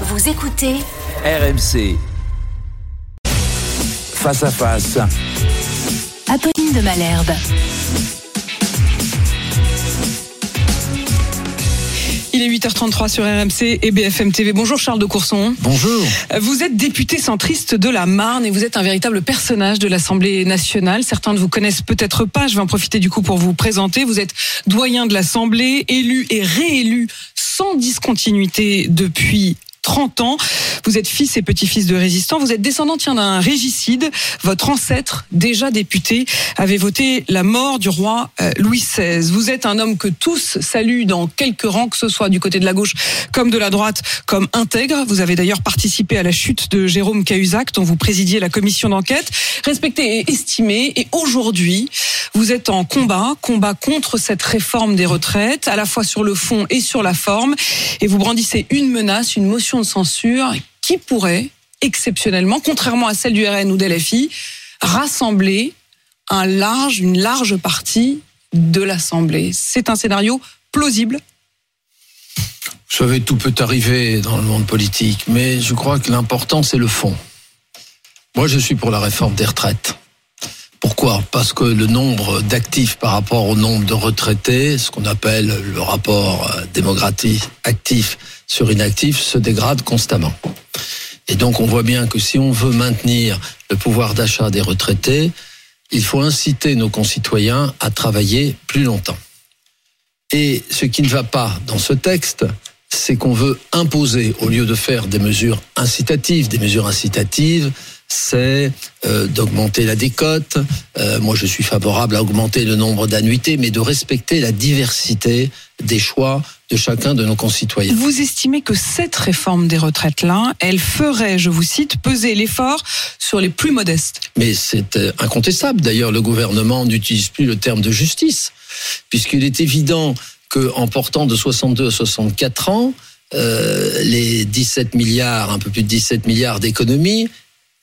Vous écoutez RMC. Face à face. Apolline de Malherbe. Il est 8h33 sur RMC et BFM TV. Bonjour Charles de Courson. Bonjour. Vous êtes député centriste de la Marne et vous êtes un véritable personnage de l'Assemblée nationale. Certains ne vous connaissent peut-être pas. Je vais en profiter du coup pour vous présenter. Vous êtes doyen de l'Assemblée, élu et réélu sans discontinuité depuis 30 ans. Vous êtes fils et petit-fils de résistants. Vous êtes descendant d'un régicide. Votre ancêtre, déjà député, avait voté la mort du roi euh, Louis XVI. Vous êtes un homme que tous saluent dans quelques rangs, que ce soit du côté de la gauche comme de la droite, comme intègre. Vous avez d'ailleurs participé à la chute de Jérôme Cahuzac, dont vous présidiez la commission d'enquête. Respecté et estimé. Et aujourd'hui, vous êtes en combat, combat contre cette réforme des retraites, à la fois sur le fond et sur la forme. Et vous brandissez une menace, une motion de censure qui pourrait, exceptionnellement, contrairement à celle du RN ou de LFI, rassembler un large, une large partie de l'Assemblée. C'est un scénario plausible Vous savez, tout peut arriver dans le monde politique, mais je crois que l'important, c'est le fond. Moi, je suis pour la réforme des retraites. Pourquoi Parce que le nombre d'actifs par rapport au nombre de retraités, ce qu'on appelle le rapport euh, démographique actif sur inactif, se dégrade constamment. Et donc on voit bien que si on veut maintenir le pouvoir d'achat des retraités, il faut inciter nos concitoyens à travailler plus longtemps. Et ce qui ne va pas dans ce texte, c'est qu'on veut imposer, au lieu de faire des mesures incitatives, des mesures incitatives, c'est euh, d'augmenter la décote. Euh, moi, je suis favorable à augmenter le nombre d'annuités, mais de respecter la diversité des choix de chacun de nos concitoyens. Vous estimez que cette réforme des retraites-là, elle ferait, je vous cite, peser l'effort sur les plus modestes Mais c'est euh, incontestable. D'ailleurs, le gouvernement n'utilise plus le terme de justice, puisqu'il est évident qu'en portant de 62 à 64 ans, euh, les 17 milliards, un peu plus de 17 milliards d'économies,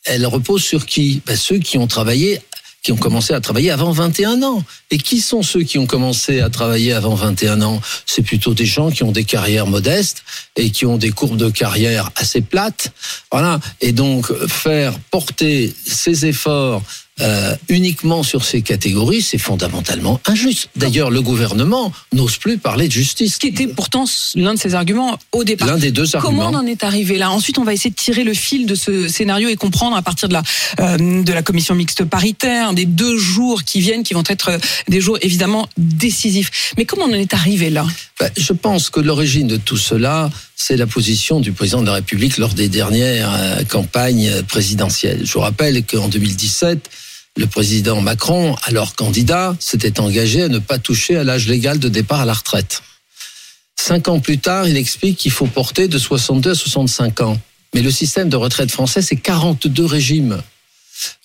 elles reposent sur qui? Ben, Ceux qui ont travaillé qui ont commencé à travailler avant 21 ans. Et qui sont ceux qui ont commencé à travailler avant 21 ans? C'est plutôt des gens qui ont des carrières modestes et qui ont des courbes de carrière assez plates. Voilà. Et donc, faire porter ces efforts euh, uniquement sur ces catégories, c'est fondamentalement injuste. D'ailleurs, le gouvernement n'ose plus parler de justice. Ce qui était pourtant l'un de ses arguments au départ. L'un des deux Comment arguments. on en est arrivé là Ensuite, on va essayer de tirer le fil de ce scénario et comprendre à partir de la euh, de la commission mixte paritaire, des deux jours qui viennent, qui vont être euh, des jours évidemment décisifs. Mais comment on en est arrivé là Ben, Je pense que l'origine de tout cela, c'est la position du président de la République lors des dernières campagnes présidentielles. Je vous rappelle qu'en 2017, le président Macron, alors candidat, s'était engagé à ne pas toucher à l'âge légal de départ à la retraite. Cinq ans plus tard, il explique qu'il faut porter de 62 à 65 ans. Mais le système de retraite français, c'est 42 régimes.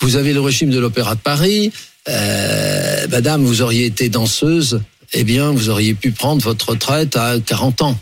Vous avez le régime de l'Opéra de Paris. Euh, madame, vous auriez été danseuse, eh bien, vous auriez pu prendre votre retraite à 40 ans.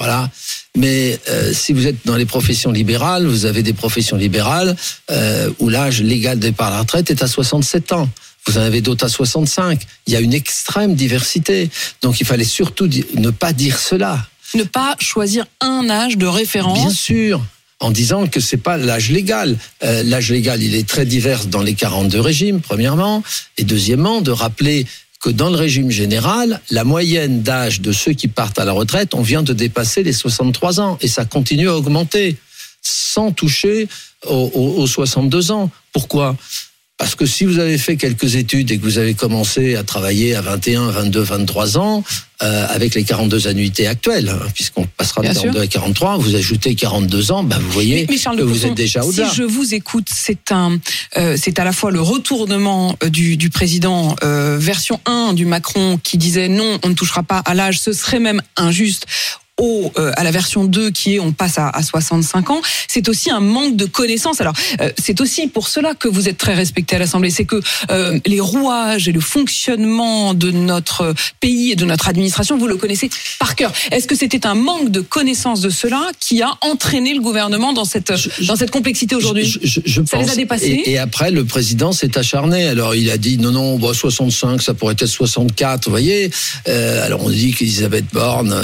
Voilà. Mais euh, si vous êtes dans les professions libérales, vous avez des professions libérales euh, où l'âge légal de départ à la retraite est à 67 ans. Vous en avez d'autres à 65. Il y a une extrême diversité. Donc il fallait surtout ne pas dire cela. Ne pas choisir un âge de référence. Bien sûr. En disant que c'est pas l'âge légal. Euh, l'âge légal, il est très divers dans les 42 régimes, premièrement. Et deuxièmement, de rappeler que dans le régime général, la moyenne d'âge de ceux qui partent à la retraite, on vient de dépasser les 63 ans. Et ça continue à augmenter sans toucher aux, aux- aux 62 ans. Pourquoi? Parce que si vous avez fait quelques études et que vous avez commencé à travailler à 21, 22, 23 ans, euh, avec les 42 annuités actuelles, hein, puisqu'on passera de Bien sûr. 42 à 43, vous ajoutez 42 ans, ben vous voyez Mais, mais Charles que vous êtes déjà si au-delà. je vous écoute, c'est un, euh, c'est à la fois le retournement euh, du, du président euh, version 1 du Macron qui disait non, on ne touchera pas à l'âge, ce serait même injuste. Au, euh, à la version 2 qui est on passe à, à 65 ans, c'est aussi un manque de connaissances. Alors euh, c'est aussi pour cela que vous êtes très respecté à l'Assemblée, c'est que euh, les rouages et le fonctionnement de notre pays et de notre administration, vous le connaissez par cœur. Est-ce que c'était un manque de connaissance de cela qui a entraîné le gouvernement dans cette Je- dans cette complexité aujourd'hui? Je, je- je Ça les pense. a dépassés? Et, et après, le président s'est acharné. Alors, il a dit non, non, bah, 65, ça pourrait être 64. Vous voyez. Alors, on dit qu'Elisabeth Borne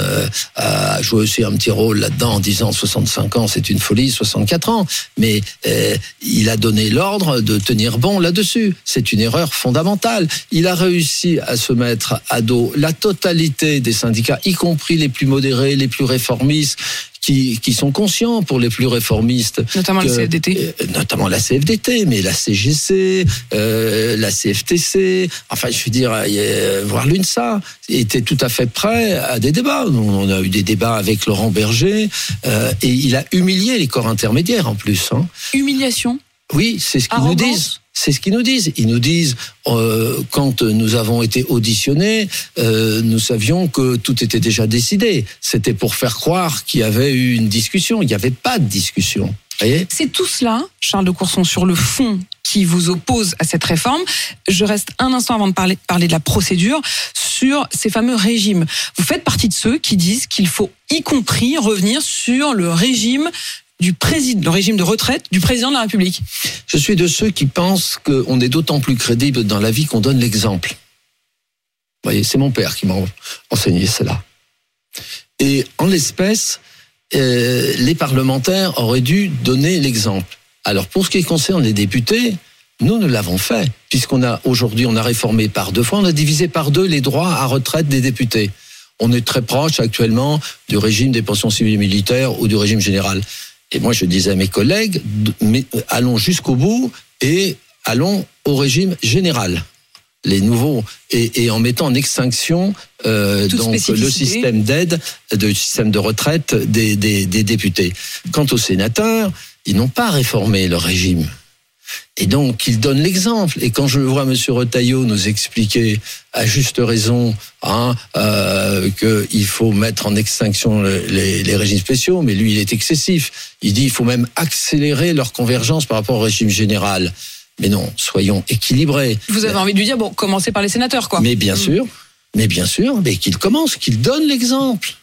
a, a joué aussi un petit rôle là-dedans en disant 65 ans, c'est une folie, 64 ans. Mais euh, il a donné l'ordre de tenir bon là-dessus. C'est une erreur fondamentale. Il a réussi à se mettre à dos la totalité des syndicats, y compris les plus modérés, les plus réformistes, qui, qui sont conscients pour les plus réformistes. Notamment que- la CFDT. euh, notamment la CFDT, mais la CGC, euh, la CFTC, enfin je veux dire, euh, voire l'UNSA, était tout à fait prêt à des débats. On a eu des débats avec Laurent Berger, euh, et il a humilié les corps intermédiaires en plus. Hein. Humiliation? Oui, c'est ce qu'ils nous Arrogance. disent. C'est ce qu'ils nous disent. Ils nous disent, euh, quand nous avons été auditionnés, euh, nous savions que tout était déjà décidé. C'était pour faire croire qu'il y avait eu une discussion. Il n'y avait pas de discussion. C'est tout cela, Charles de Courson, sur le fond qui vous oppose à cette réforme. Je reste un instant avant de parler, parler de la procédure sur ces fameux régimes. Vous faites partie de ceux qui disent qu'il faut y compris revenir sur le régime du régime de retraite du président de la République. Je suis de ceux qui pensent qu'on est d'autant plus crédible dans la vie qu'on donne l'exemple. Vous voyez, c'est mon père qui m'a enseigné cela. Et en l'espèce, euh, les parlementaires auraient dû donner l'exemple. Alors pour ce qui concerne les députés, nous nous l'avons fait, puisqu'on a aujourd'hui, on a réformé par deux fois, on a divisé par deux les droits à retraite des députés. On est très proche actuellement du régime des pensions civiles et militaires ou du régime général. Et moi, je disais à mes collègues, mais, euh, allons jusqu'au bout et allons au régime général. Les nouveaux et, et en mettant en extinction euh, donc le système d'aide, de système de retraite des, des, des députés. Quant aux sénateurs, ils n'ont pas réformé leur régime. Et donc, ils donnent l'exemple. Et quand je vois M. Retailleau nous expliquer, à juste raison, hein, euh, qu'il faut mettre en extinction le- les, les régimes spéciaux, mais lui, il est excessif. Il dit qu'il faut même accélérer leur convergence par rapport au régime général. Mais non, soyons équilibrés. Vous avez envie de lui dire, bon, commencez par les sénateurs, quoi. Mais bien sûr, mais bien sûr, mais qu'il commence, qu'il donne l'exemple.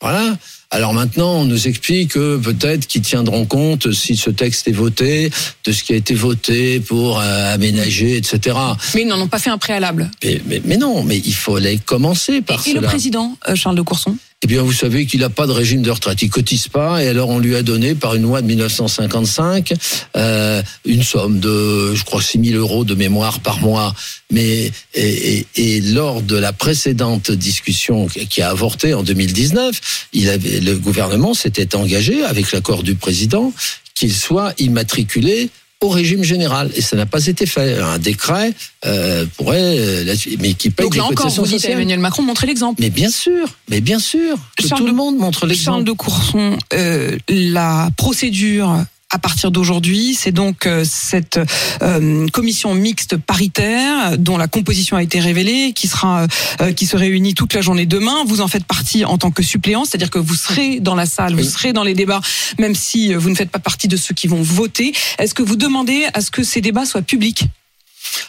Voilà. Alors maintenant, on nous explique que peut-être qu'ils tiendront compte, si ce texte est voté, de ce qui a été voté pour euh, aménager, etc. Mais ils n'en ont pas fait un préalable. Mais, mais, mais non, mais il fallait commencer par Et le cela. président, euh, Charles de Courson? Eh bien, vous savez qu'il n'a pas de régime de retraite. Il cotise pas, et alors on lui a donné par une loi de 1955 euh, une somme de, je crois, 6 000 euros de mémoire par mois. Mais et, et, et lors de la précédente discussion qui a avorté en 2019, il avait, le gouvernement s'était engagé, avec l'accord du président, qu'il soit immatriculé au régime général et ça n'a pas été fait. Un décret euh, pourrait, euh, mais qui paye Donc des là encore, vous dites à. Emmanuel Macron, montrez l'exemple. Mais bien sûr, mais bien sûr, que Charles tout de- le monde montre Charles l'exemple. de Courson, euh, la procédure à partir d'aujourd'hui, c'est donc euh, cette euh, commission mixte paritaire dont la composition a été révélée, qui sera, euh, qui se réunit toute la journée demain. Vous en faites partie en tant que suppléant, c'est-à-dire que vous serez dans la salle, vous serez dans les débats, même si vous ne faites pas partie de ceux qui vont voter. Est-ce que vous demandez à ce que ces débats soient publics?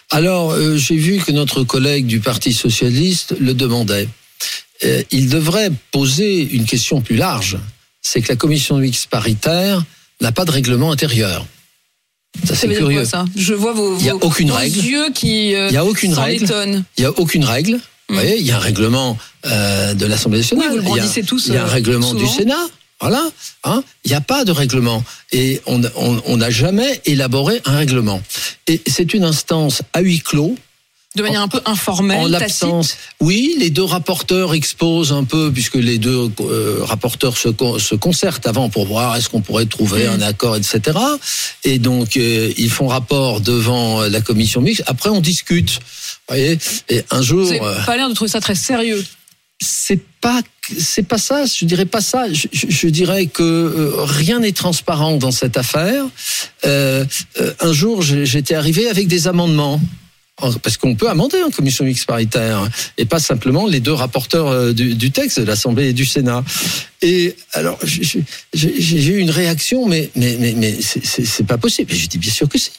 Alors, euh, j'ai vu que notre collègue du Parti socialiste le demandait. Euh, il devrait poser une question plus large. C'est que la commission mixte paritaire n'a pas de règlement intérieur. Ça, c'est curieux. quoi ça? Je vois vos, Il y a vos- aucune vos règle. yeux qui euh, Il y a aucune règle. Il n'y a aucune règle. Vous Mm. voyez, il y a un règlement euh, de l'Assemblée nationale. Oui, vous le Il y a- tous, Il y a un règlement souvent. du Sénat. Voilà. Hein il n'y a pas de règlement. Et on on- on n'a jamais élaboré un règlement. Et c'est une instance à huis clos. De manière un peu informelle, En l'absence, oui, les deux rapporteurs exposent un peu, puisque les deux euh, rapporteurs se, con- se concertent avant pour voir est-ce qu'on pourrait trouver Mm. un accord, etc. Et donc, euh, ils font rapport devant la commission mixte. Après, on discute. Vous voyez Et un jour, Vous n'avez euh, pas l'air de trouver ça très sérieux. c'est pas c'est pas ça. Je dirais pas ça. Je, je- je dirais que euh, rien n'est transparent dans cette affaire. Euh, euh, un jour, j'étais arrivé avec des amendements. Parce qu'on peut amender en commission mixte paritaire et pas simplement les deux rapporteurs euh, du, texte de l'Assemblée et du Sénat. Et alors j'ai eu une réaction, mais mais mais, c'est- pas possible. Et je dis bien sûr que si.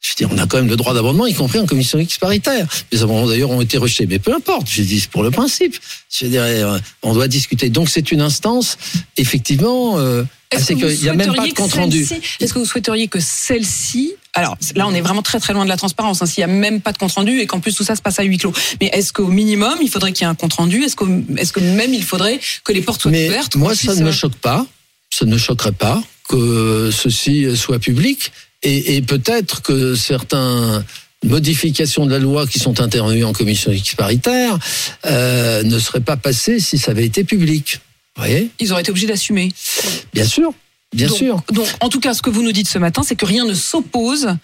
Je dis, on a quand même le droit d'amendement, y compris en commission mixte paritaire. Les amendements d'ailleurs ont été rejetés, mais peu importe. Dit c'est pour le principe. Je dirais, on doit discuter. Donc c'est une instance, effectivement. Euh, Est-ce assez que que- vous il y a même pas de compte rendu. Est-ce que vous souhaiteriez que celle-ci alors là, on est vraiment très très loin de la transparence. Hein, S'il y a même pas de compte rendu et qu'en plus tout ça se passe à huis clos. Mais est-ce qu'au minimum, il faudrait qu'il y ait un compte rendu? Est-ce que, est-ce que même il faudrait que les portes soient Mais ouvertes moi, ça ne me choque pas. Ça ne choquerait pas que ceci soit public. Et, et peut-être que certains modifications de la loi qui sont intervenues en commission mixte paritaire euh, ne seraient pas passées si ça avait été public. Voyez Ils auraient été obligés d'assumer. Bien sûr, bien donc, sûr. Donc, en tout cas, ce que vous nous dites ce matin, c'est que rien ne s'oppose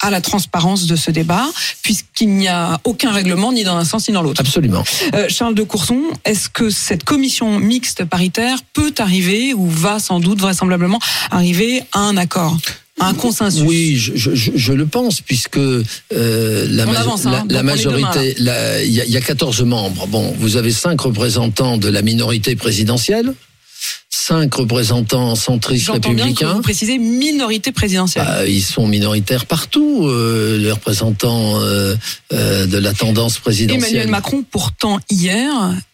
à la transparence de ce débat, puisqu'il n'y a aucun règlement ni dans un sens ni dans l'autre. Absolument. Euh, Charles de Courson, est-ce que cette commission mixte paritaire peut arriver, ou va sans doute vraisemblablement arriver à un accord, un consensus Oui, je, je, je- je le pense, puisque euh, la, majo- avance, hein, la, majorité, il y, a- il y a 14 membres. Bon, vous avez cinq représentants de la minorité présidentielle, cinq représentants centristes J'entends bien que républicains. vous précisez minorité présidentielle. Bah, ils sont minoritaires partout, euh, les représentants euh, euh, de la tendance présidentielle. Emmanuel Macron, pourtant, hier,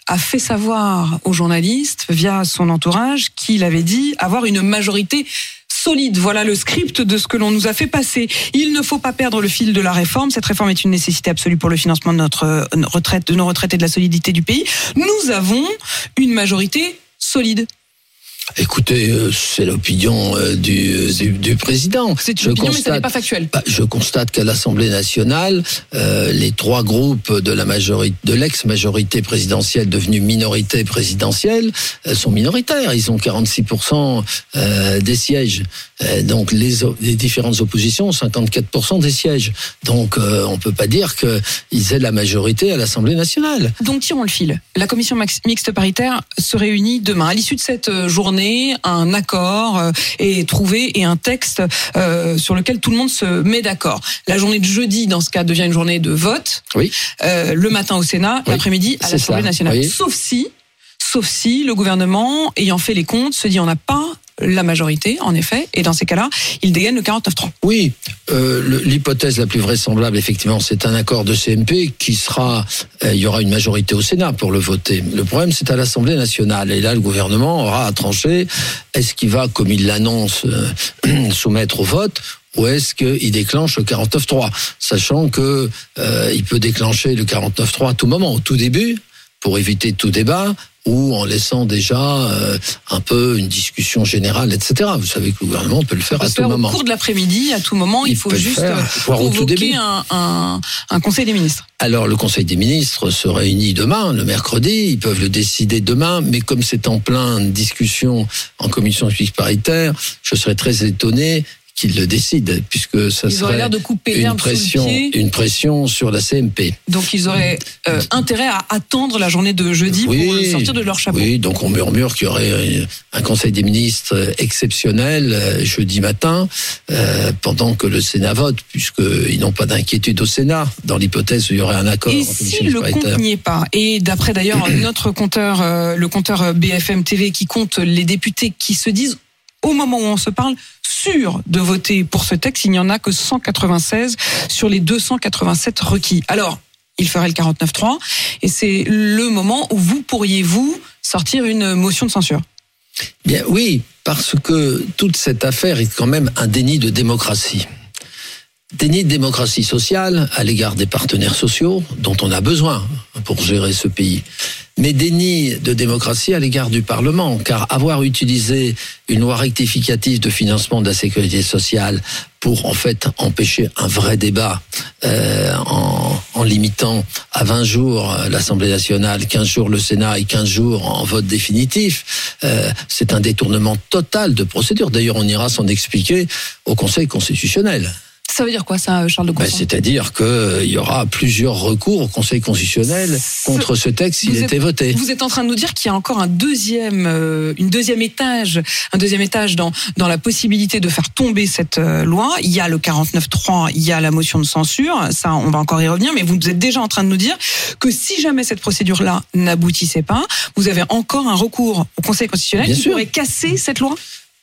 a fait savoir aux journalistes, via son entourage, qu'il avait dit avoir une majorité solide. Voilà le script de ce que l'on nous a fait passer. Il ne faut pas perdre le fil de la réforme. Cette réforme est une nécessité absolue pour le financement de notre euh, retraite, de nos retraites et de la solidité du pays. Nous avons une majorité solide. Écoutez, euh, c'est l'opinion euh, du, président. C'est Je une opinion, mais ça n'est pas factuel. Bah, je constate qu'à l'Assemblée nationale, euh, les trois groupes de la majorité, de l'ex-majorité présidentielle devenue minorité présidentielle, euh, sont minoritaires. Ils ont 46% euh, des sièges. Donc les, les différentes oppositions ont 54% des sièges. Donc on peut pas dire qu'ils aient la majorité à l'Assemblée nationale. Donc tirons le fil. La commission mixte paritaire se réunit demain. À l'issue de cette euh, un accord euh, est trouvé et un texte euh, sur lequel tout le monde se met d'accord. La journée de jeudi, dans ce cas, devient une journée de vote. Oui. Euh, le matin au Sénat, Oui, l'après-midi à l'Assemblée nationale. oui. Sauf si, sauf si le gouvernement, ayant fait les comptes, se dit on n'a pas la majorité, en effet, et dans ces cas-là, il dégaine le 49-3. Oui, euh, l'hypothèse la plus vraisemblable, effectivement, c'est un accord de CMP qui sera, euh, il y aura une majorité au Sénat pour le voter. Le problème, c'est à l'Assemblée nationale. Et là, le gouvernement aura à trancher, est-ce qu'il va, comme il l'annonce, euh, soumettre au vote ou est-ce qu'il déclenche le 49-3 Sachant que il peut déclencher le 49-3 à tout moment, au tout début, pour éviter tout débat, ou en laissant déjà euh, un peu une discussion générale, etc. Vous savez que le gouvernement peut le faire peut à tout moment. au cours de l'après-midi, à tout moment, il, Il faut juste faire, début. un, un, un conseil des ministres. Alors le Conseil des ministres se réunit demain, le mercredi, ils peuvent le décider demain, mais comme c'est en plein discussion en commission mixte paritaire, je serais très étonné qu'ils le décident, puisque ça Ils auraient serait l'air de couper une pression, une pression sur la CMP. Donc ils auraient euh, intérêt à attendre la journée de jeudi pour euh, sortir de leur chapeau. Oui, donc on murmure qu'il y aurait un Conseil des ministres exceptionnel euh, jeudi matin, euh, pendant que le Sénat vote, puisqu'ils n'ont pas d'inquiétude au Sénat, dans l'hypothèse où il y aurait un accord. Et si le compte n'y est pas, et d'après d'ailleurs notre compteur, euh, le compteur BFM TV qui compte les députés qui se disent au moment où on se parle sûrs de voter pour ce texte, il n'y en a que 196 sur les 287 requis. Alors, il ferait le 49-3 et c'est le moment où vous pourriez vous sortir une motion de censure. Bien, oui, parce que toute cette affaire est quand même un déni de démocratie. Déni de démocratie sociale à l'égard des partenaires sociaux dont on a besoin pour gérer ce pays. Mais déni de démocratie à l'égard du Parlement, car avoir utilisé une loi rectificative de financement de la sécurité sociale pour en fait empêcher un vrai débat euh, en, en limitant à 20 jours l'Assemblée nationale, 15 jours le Sénat et 15 jours en vote définitif, euh, c'est un détournement total de procédure. D'ailleurs, on ira s'en expliquer au Conseil constitutionnel. Ça veut dire quoi ça, Charles de Courson C'est-à-dire qu'il y aura plusieurs recours au Conseil constitutionnel contre ce texte s'il était voté. Vous êtes en train de nous dire qu'il y a encore un deuxième, euh, une deuxième étage, un deuxième étage dans dans la possibilité de faire tomber cette euh, loi. Il y a le 49.3, il y a la motion de censure. Ça, on va encore y revenir. Mais vous êtes déjà en train de nous dire que si jamais cette procédure-là n'aboutissait pas, vous avez encore un recours au Conseil constitutionnel Bien qui sûr. pourrait casser cette loi?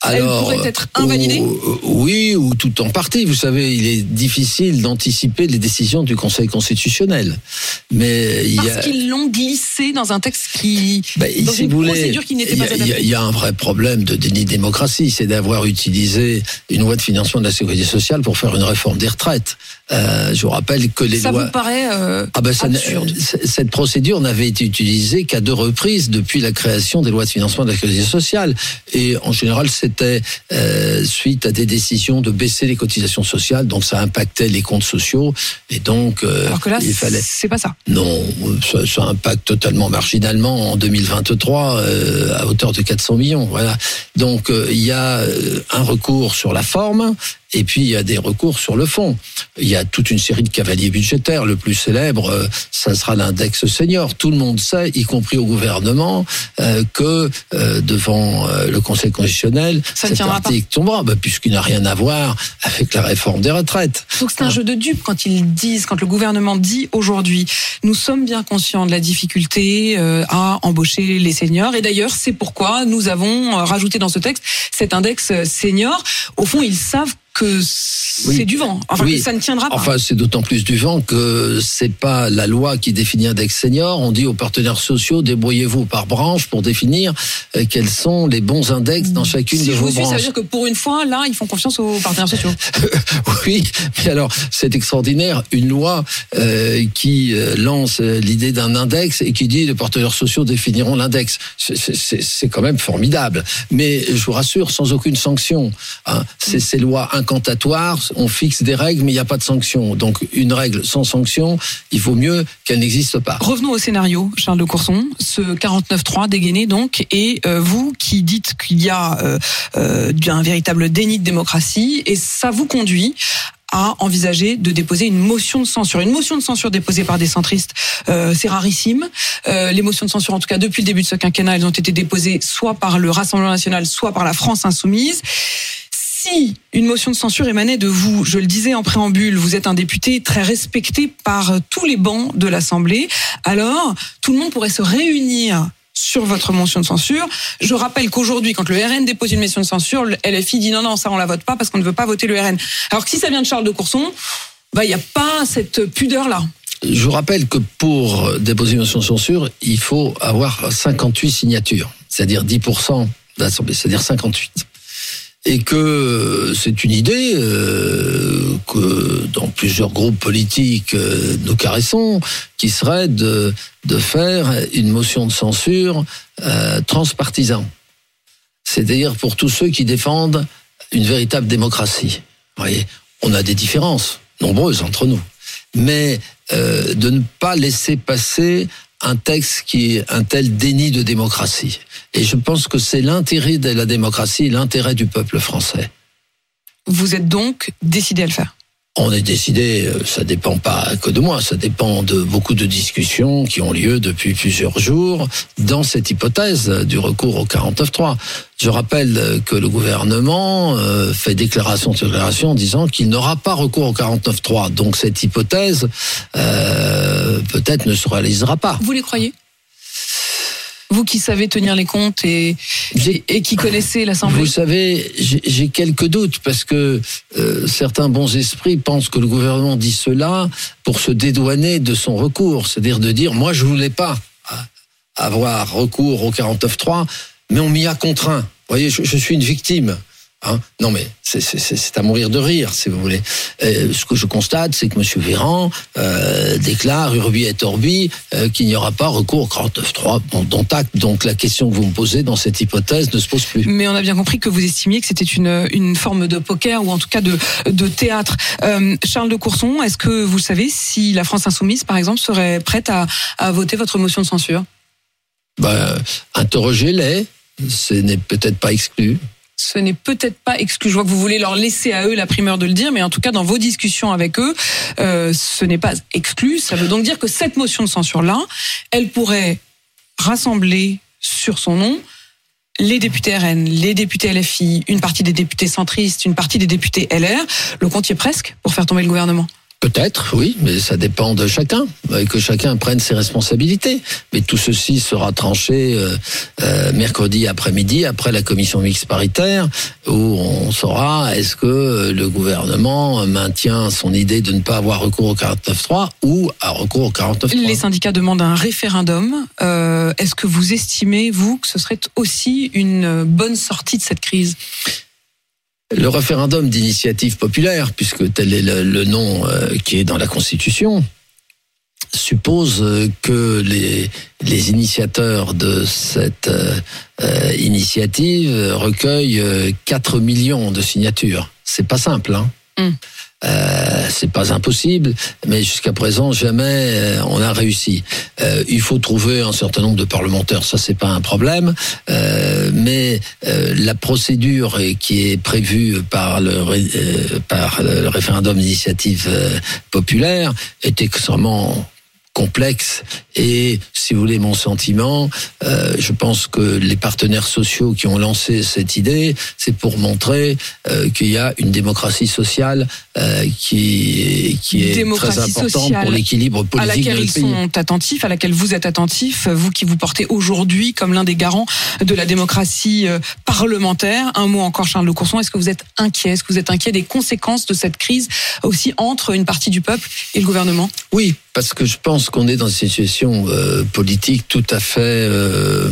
Elle pourrait être invalidée ou- Oui, ou tout en partie. Vous savez, il est difficile d'anticiper les décisions du Conseil constitutionnel. Mais Parce a... qu'ils l'ont glissé dans un texte qui. Ben, dans si une vous voulez, procédure qui n'était il y, pas a- il y a- y un vrai problème de déni de démocratie, c'est d'avoir utilisé une loi de financement de la sécurité sociale pour faire une réforme des retraites. Euh, je vous rappelle que les Ça lois... vous paraît euh, Ah ben ça n'a- absurde c- cette procédure n'avait été utilisée qu'à deux reprises depuis la création des lois de financement de la sécurité sociale. Et en général, c'était euh, suite à des décisions de baisser les cotisations sociales, donc ça impactait les comptes sociaux. Et donc, euh, Alors que là, il fallait... c'est pas ça. Non, ça, ça impacte totalement marginalement en 2023 euh, à hauteur de 400 millions. Voilà. Donc il y a un recours sur la forme et puis il y a des recours sur le fond. Il y a toute une série de cavaliers budgétaires. Le plus célèbre, euh, ça sera l'index senior. Tout le monde sait, y compris au gouvernement, euh, que euh, devant euh, le Conseil constitutionnel, Ça cet pas. article tombera, bah, puisqu'il n'a rien à voir avec la réforme des retraites. Donc c'est un jeu de dupes quand ils disent, quand le gouvernement dit aujourd'hui, nous sommes bien conscients de la difficulté à embaucher les seniors. Et d'ailleurs, c'est pourquoi nous avons rajouté dans ce texte cet index senior. Au fond, ils savent que c'est du vent, enfin Oui. que ça ne tiendra pas. Enfin, c'est d'autant plus du vent que c'est pas la loi qui définit index senior. On dit aux partenaires sociaux, débrouillez-vous par branche pour définir euh, quels sont les bons index dans chacune si de je vos vous suis, ça veut branches. dire que pour une fois, là, ils font confiance aux partenaires sociaux. Oui, mais alors c'est extraordinaire, une loi euh, qui euh, lance l'idée d'un index et qui dit les partenaires sociaux définiront l'index. C'est- quand même formidable. Mais je vous rassure, sans aucune sanction. Hein. C'est ces lois incantatoires, on fixe des règles, mais il n'y a pas de sanction. Donc une règle sans sanction, il vaut mieux qu'elle n'existe pas. Revenons au scénario, Charles de Courson, ce 49.3 dégainé donc, et euh, vous qui dites qu'il y a euh, euh, un véritable déni de démocratie, et ça vous conduit à envisager de déposer une motion de censure. Une motion de censure déposée par des centristes, c'est rarissime. Les motions de censure, en tout cas depuis le début de ce quinquennat, elles ont été déposées soit par le Rassemblement national, soit par la France insoumise. Si une motion de censure émanait de vous, je le disais en préambule, vous êtes un député très respecté par tous les bancs de l'Assemblée, alors tout le monde pourrait se réunir sur votre motion de censure. Je rappelle qu'aujourd'hui, quand le RN dépose une motion de censure, le dit non, non, ça on la vote pas parce qu'on ne veut pas voter le RN. Alors que si ça vient de Charles de Courson, bah il n'y a pas cette pudeur-là. Je rappelle que pour déposer une motion de censure, il faut avoir 58 signatures, c'est-à-dire 10% de l'Assemblée, c'est-à-dire 58. Et que c'est une idée euh, que dans plusieurs groupes politiques euh, nous caressons, qui serait de, faire une motion de censure euh, transpartisan. C'est-à-dire pour tous ceux qui défendent une véritable démocratie. Vous voyez, on a des différences nombreuses entre nous mais euh, de ne pas laisser passer un texte qui est un tel déni de démocratie. Et je pense que c'est l'intérêt de la démocratie, l'intérêt du peuple français. Vous êtes donc décidé à le faire. On est décidé, euh, ça dépend pas que de moi, ça dépend de beaucoup de discussions qui ont lieu depuis plusieurs jours dans cette hypothèse du recours au 49.3. Je rappelle que le gouvernement euh, fait déclaration sur déclaration en disant qu'il n'aura pas recours au 49.3. Donc cette hypothèse euh, peut-être ne se réalisera pas. Vous les croyez? Vous qui savez tenir les comptes et, et, et qui connaissez l'Assemblée Vous savez, j'ai quelques doutes parce que euh, certains bons esprits pensent que le gouvernement dit cela pour se dédouaner de son recours, c'est-à-dire de dire moi je voulais pas avoir recours au 49.3, mais on m'y a contraint. Vous voyez, je, je suis une victime. Hein non mais c'est- à mourir de rire, si vous voulez. Euh, ce que je constate, c'est que M. Véran euh, déclare urbi et orbi euh, qu'il n'y aura pas recours au 49.3, bon, dont acte. Donc la question que vous me posez dans cette hypothèse ne se pose plus. Mais on a bien compris que vous estimiez que c'était une, une forme de poker ou en tout cas de, de théâtre. Euh, Charles de Courson, est-ce que vous savez si la France insoumise, par exemple, serait prête à, à voter votre motion de censure? Ben, interrogez-les, ce n'est peut-être pas exclu. Ce n'est peut-être pas exclu. Je vois que vous voulez leur laisser à eux la primeur de le dire, mais en tout cas, dans vos discussions avec eux, euh, ce n'est pas exclu. Ça veut donc dire que cette motion de censure-là, elle pourrait rassembler sur son nom les députés RN, les députés LFI, une partie des députés centristes, une partie des députés LR. Le compte est presque pour faire tomber le gouvernement. Peut-être, oui, mais ça dépend de chacun, euh, que chacun prenne ses responsabilités. Mais tout ceci sera tranché euh, euh, mercredi après-midi, après la commission mixte paritaire, où on saura est-ce que le gouvernement maintient son idée de ne pas avoir recours au 49.3 ou à recours au 49.3. Les syndicats demandent un référendum. Est-ce que vous estimez, vous, que ce serait aussi une bonne sortie de cette crise? Le référendum d'initiative populaire, puisque tel est le, nom euh, qui est dans la Constitution, suppose euh, que les, initiateurs de cette euh, initiative recueillent euh, 4 millions de signatures. C'est pas simple, hein Mm. Euh, c'est pas impossible, mais jusqu'à présent jamais euh, on a réussi. Euh, il faut trouver un certain nombre de parlementaires, ça c'est pas un problème, Euh, mais euh, la procédure qui est prévue par le, euh, par le référendum d'initiative populaire est extrêmement complexe et si vous voulez mon sentiment, euh, je pense que les partenaires sociaux qui ont lancé cette idée, c'est pour montrer euh, qu'il y a une démocratie sociale euh, qui, qui est très importante pour l'équilibre à politique de laquelle notre ils pays. sont attentifs, à laquelle vous êtes attentif, vous qui vous portez aujourd'hui comme l'un des garants de la démocratie euh, parlementaire. Un mot encore, Charles Le Courson, est-ce que vous êtes inquiet? Est-ce que vous êtes inquiet des conséquences de cette crise aussi entre une partie du peuple et le gouvernement? Oui, parce que je pense qu'on est dans une situation euh, politique tout à fait euh,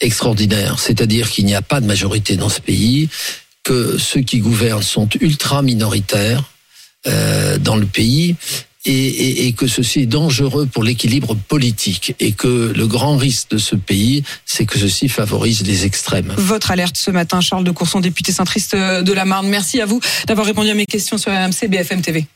extraordinaire. C'est-à-dire qu'il n'y a pas de majorité dans ce pays, que ceux qui gouvernent sont ultra minoritaires euh, dans le pays. Et, et- et que ceci est dangereux pour l'équilibre politique et que le grand risque de ce pays, c'est que ceci favorise les extrêmes. Votre alerte ce matin, Charles de Courson, député centriste de la Marne. Merci à vous d'avoir répondu à mes questions sur RMC BFM TV.